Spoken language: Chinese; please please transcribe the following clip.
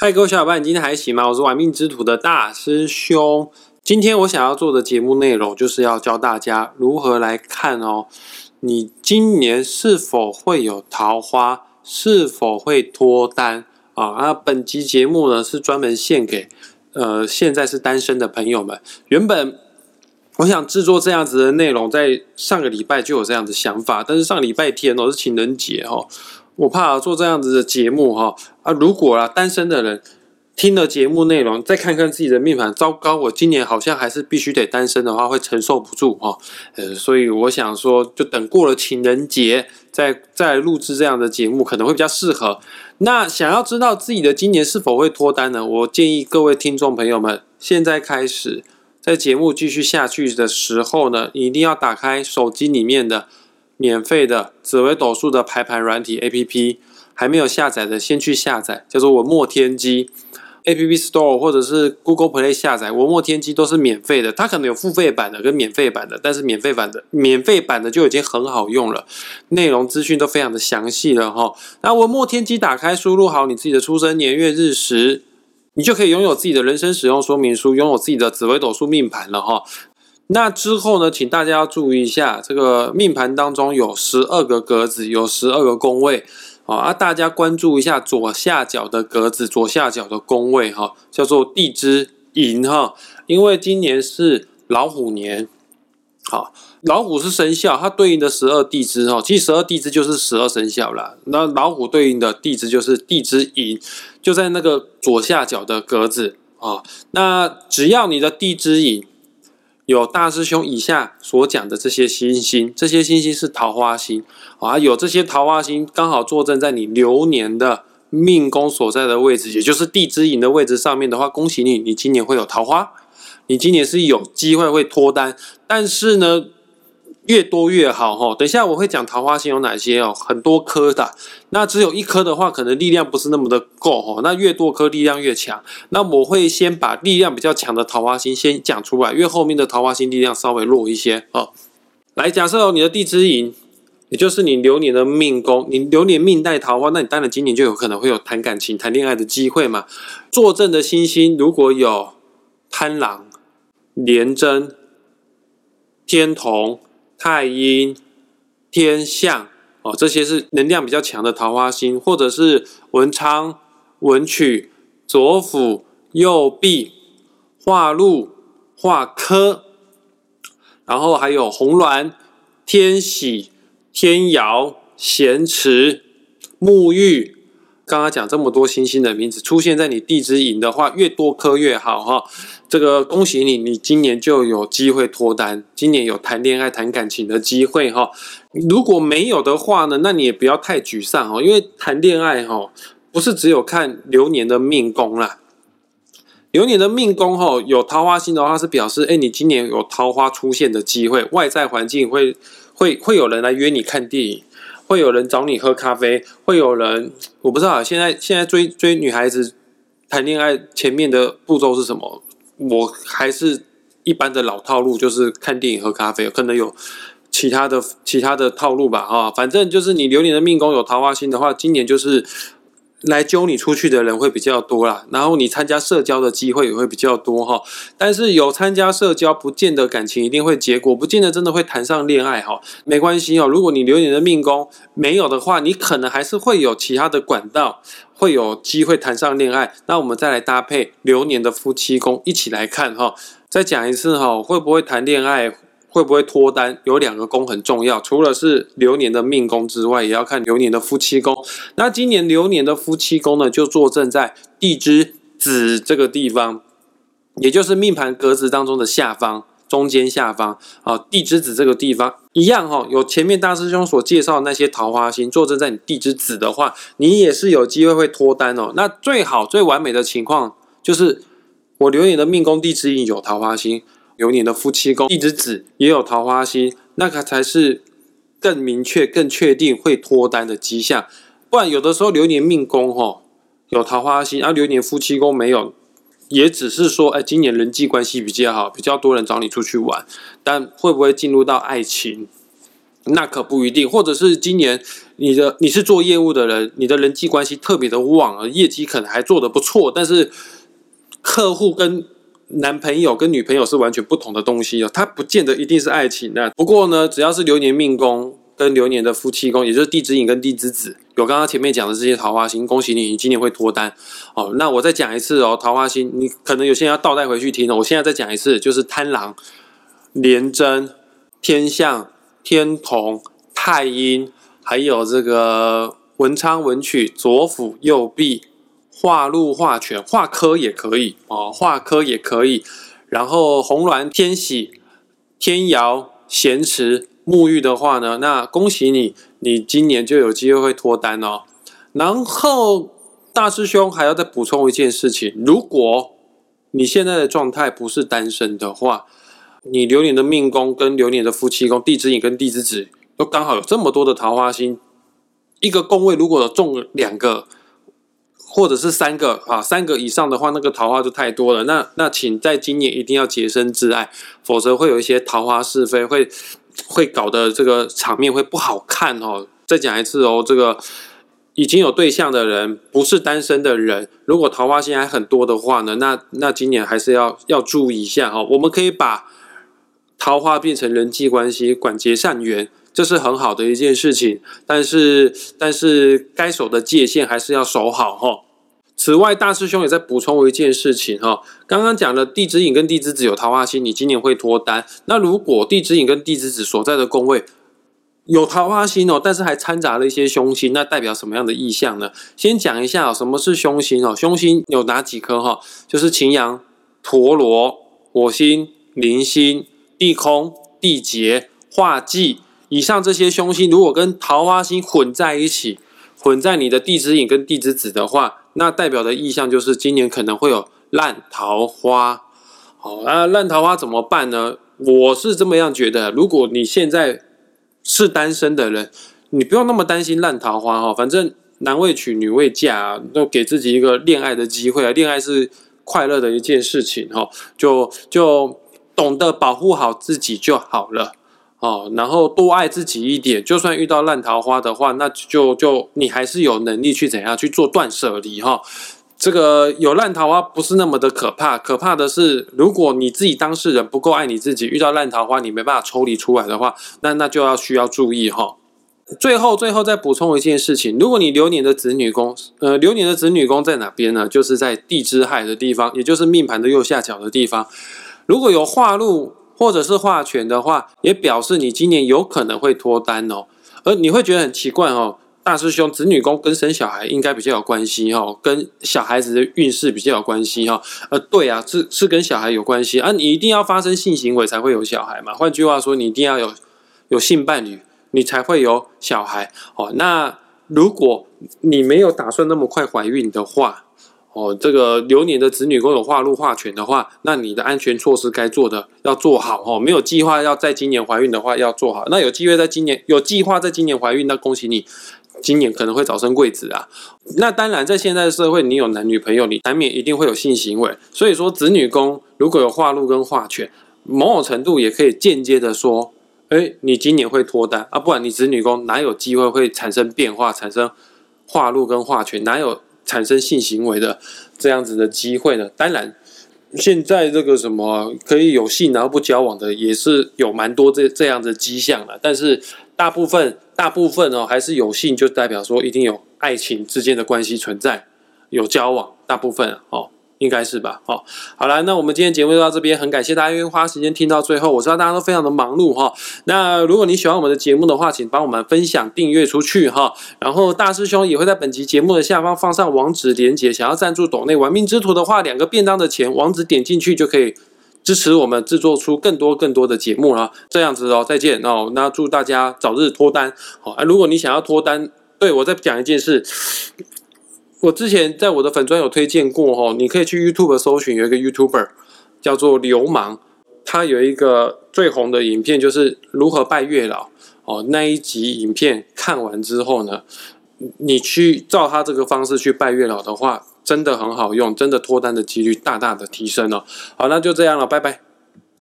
嗨，各位小伙伴，你今天还行吗？我是玩命之徒的大师兄。今天我想要做的节目内容，就是要教大家如何来看哦，你今年是否会有桃花，是否会脱单啊？那本集节目呢，是专门献给呃现在是单身的朋友们。原本我想制作这样子的内容，在上个礼拜就有这样的想法，但是上礼拜天哦是情人节哦。我怕做这样子的节目哈啊，如果啊单身的人听了节目内容，再看看自己的命盘，糟糕，我今年好像还是必须得单身的话，会承受不住哈。呃，所以我想说，就等过了情人节，再再录制这样的节目，可能会比较适合。那想要知道自己的今年是否会脱单呢？我建议各位听众朋友们，现在开始，在节目继续下去的时候呢，一定要打开手机里面的。免费的紫微斗数的排盘软体 A P P 还没有下载的，先去下载，叫做文墨天机 A P P Store 或者是 Google Play 下载文墨天机都是免费的。它可能有付费版的跟免费版的，但是免费版的免费版的就已经很好用了，内容资讯都非常的详细了哈。那文墨天机打开，输入好你自己的出生年月日时，你就可以拥有自己的人生使用说明书，拥有自己的紫微斗数命盘了哈。那之后呢，请大家要注意一下，这个命盘当中有十二个格子，有十二个宫位啊，大家关注一下左下角的格子，左下角的宫位哈，叫做地支寅哈，因为今年是老虎年，好，老虎是生肖，它对应的十二地支哈，其实十二地支就是十二生肖啦，那老虎对应的地支就是地支寅，就在那个左下角的格子啊，那只要你的地支寅。有大师兄以下所讲的这些星星，这些星星是桃花星啊，有这些桃花星刚好坐镇在你流年的命宫所在的位置，也就是地支寅的位置上面的话，恭喜你，你今年会有桃花，你今年是有机会会脱单，但是呢。越多越好哈，等一下我会讲桃花星有哪些哦，很多颗的，那只有一颗的话，可能力量不是那么的够哈，那越多颗力量越强。那我会先把力量比较强的桃花星先讲出来，因为后面的桃花星力量稍微弱一些哦。来，假设你的地支寅，也就是你流年的命宫，你流年命带桃花，那你当然今年就有可能会有谈感情、谈恋爱的机会嘛。坐镇的星星如果有贪狼、廉贞、天同。太阴、天象哦，这些是能量比较强的桃花星，或者是文昌、文曲、左辅、右弼、化禄、化科，然后还有红鸾、天喜、天姚、咸池、沐浴。刚刚讲这么多星星的名字出现在你地支寅的话，越多颗越好哈。这个恭喜你，你今年就有机会脱单，今年有谈恋爱、谈感情的机会哈。如果没有的话呢，那你也不要太沮丧哦，因为谈恋爱哈不是只有看流年的命宫啦。流年的命宫哈有桃花星的话，是表示哎，你今年有桃花出现的机会，外在环境会会会有人来约你看电影。会有人找你喝咖啡，会有人我不知道。现在现在追追女孩子谈恋爱前面的步骤是什么？我还是一般的老套路，就是看电影、喝咖啡，可能有其他的其他的套路吧。啊，反正就是你流年的命宫有桃花星的话，今年就是。来揪你出去的人会比较多啦，然后你参加社交的机会也会比较多哈。但是有参加社交，不见得感情一定会结果，不见得真的会谈上恋爱哈。没关系哦，如果你流年的命宫没有的话，你可能还是会有其他的管道，会有机会谈上恋爱。那我们再来搭配流年的夫妻宫一起来看哈。再讲一次哈，会不会谈恋爱？会不会脱单？有两个宫很重要，除了是流年的命宫之外，也要看流年的夫妻宫。那今年流年的夫妻宫呢，就坐镇在地支子这个地方，也就是命盘格子当中的下方、中间下方啊。地支子这个地方一样哈，有前面大师兄所介绍那些桃花星坐镇在你地支子的话，你也是有机会会脱单哦。那最好最完美的情况就是我流年的命宫地支印有桃花星。有你的夫妻宫地支子也有桃花星，那个才是更明确、更确定会脱单的迹象。不然有的时候流年命宫哈有桃花星，而流年夫妻宫没有，也只是说，哎，今年人际关系比较好，比较多人找你出去玩，但会不会进入到爱情，那可不一定。或者是今年你的你是做业务的人，你的人际关系特别的旺，业绩可能还做得不错，但是客户跟男朋友跟女朋友是完全不同的东西哦，它不见得一定是爱情的。不过呢，只要是流年命宫跟流年的夫妻宫，也就是地支引跟地支子，有刚刚前面讲的这些桃花星，恭喜你，你今年会脱单哦。那我再讲一次哦，桃花星，你可能有些人要倒带回去听哦。我现在再讲一次，就是贪狼、廉贞、天象、天同、太阴，还有这个文昌、文曲、左辅、右弼。化禄化权化科也可以哦，化科也可以。然后红鸾天喜天姚咸池沐浴的话呢，那恭喜你，你今年就有机会会脱单哦。然后大师兄还要再补充一件事情：如果你现在的状态不是单身的话，你流年的命宫跟流年的夫妻宫地支引跟地支子都刚好有这么多的桃花星，一个宫位如果中两个。或者是三个啊，三个以上的话，那个桃花就太多了。那那，请在今年一定要洁身自爱，否则会有一些桃花是非，会会搞得这个场面会不好看哦。再讲一次哦，这个已经有对象的人，不是单身的人，如果桃花心还很多的话呢，那那今年还是要要注意一下哈。我们可以把桃花变成人际关系，广结善缘。这是很好的一件事情，但是但是该守的界限还是要守好哈。此外，大师兄也在补充一件事情哈。刚刚讲的地支引跟地支子有桃花星，你今年会脱单。那如果地支引跟地支子所在的宫位有桃花星哦，但是还掺杂了一些凶星，那代表什么样的意象呢？先讲一下什么是凶星哦。凶星有哪几颗哈？就是擎羊、陀螺、火星、铃星、地空、地劫、化忌。以上这些凶星如果跟桃花星混在一起，混在你的地支引跟地支子的话，那代表的意象就是今年可能会有烂桃花。好，那烂桃花怎么办呢？我是这么样觉得，如果你现在是单身的人，你不用那么担心烂桃花哈，反正男未娶女未嫁，都给自己一个恋爱的机会啊。恋爱是快乐的一件事情哈，就就懂得保护好自己就好了。哦，然后多爱自己一点，就算遇到烂桃花的话，那就就你还是有能力去怎样去做断舍离哈。这个有烂桃花不是那么的可怕，可怕的是如果你自己当事人不够爱你自己，遇到烂桃花你没办法抽离出来的话，那那就要需要注意哈。最后最后再补充一件事情，如果你流年的子女宫，呃，流年的子女宫在哪边呢？就是在地支亥的地方，也就是命盘的右下角的地方，如果有化禄。或者是化权的话，也表示你今年有可能会脱单哦。而你会觉得很奇怪哦，大师兄，子女宫跟生小孩应该比较有关系哦，跟小孩子的运势比较有关系哈。呃，对啊，是是跟小孩有关系啊。你一定要发生性行为才会有小孩嘛？换句话说，你一定要有有性伴侣，你才会有小孩哦。那如果你没有打算那么快怀孕的话，哦，这个流年的子女宫有化禄化权的话，那你的安全措施该做的要做好哦。没有计划要在今年怀孕的话，要做好。那有机会在今年有计划在今年怀孕，那恭喜你，今年可能会早生贵子啊。那当然，在现在的社会，你有男女朋友，你难免一定会有性行为。所以说，子女宫如果有化禄跟化权，某种程度也可以间接的说，哎，你今年会脱单啊。不然你子女宫哪有机会会产生变化，产生化禄跟化权，哪有？产生性行为的这样子的机会呢？当然，现在这个什么可以有性然后不交往的，也是有蛮多这这样的迹象了。但是大部分大部分哦，还是有性就代表说一定有爱情之间的关系存在，有交往，大部分哦。应该是吧，好，好了，那我们今天节目就到这边，很感谢大家愿意花时间听到最后。我知道大家都非常的忙碌哈，那如果你喜欢我们的节目的话，请帮我们分享、订阅出去哈。然后大师兄也会在本集节目的下方放上网址连接，想要赞助岛内玩命之徒的话，两个便当的钱，网址点进去就可以支持我们制作出更多更多的节目了。这样子哦，再见哦，那祝大家早日脱单。好，啊，如果你想要脱单，对我再讲一件事。我之前在我的粉专有推荐过哈，你可以去 YouTube 搜寻，有一个 YouTuber 叫做流氓，他有一个最红的影片就是如何拜月老哦。那一集影片看完之后呢，你去照他这个方式去拜月老的话，真的很好用，真的脱单的几率大大的提升哦。好，那就这样了，拜拜。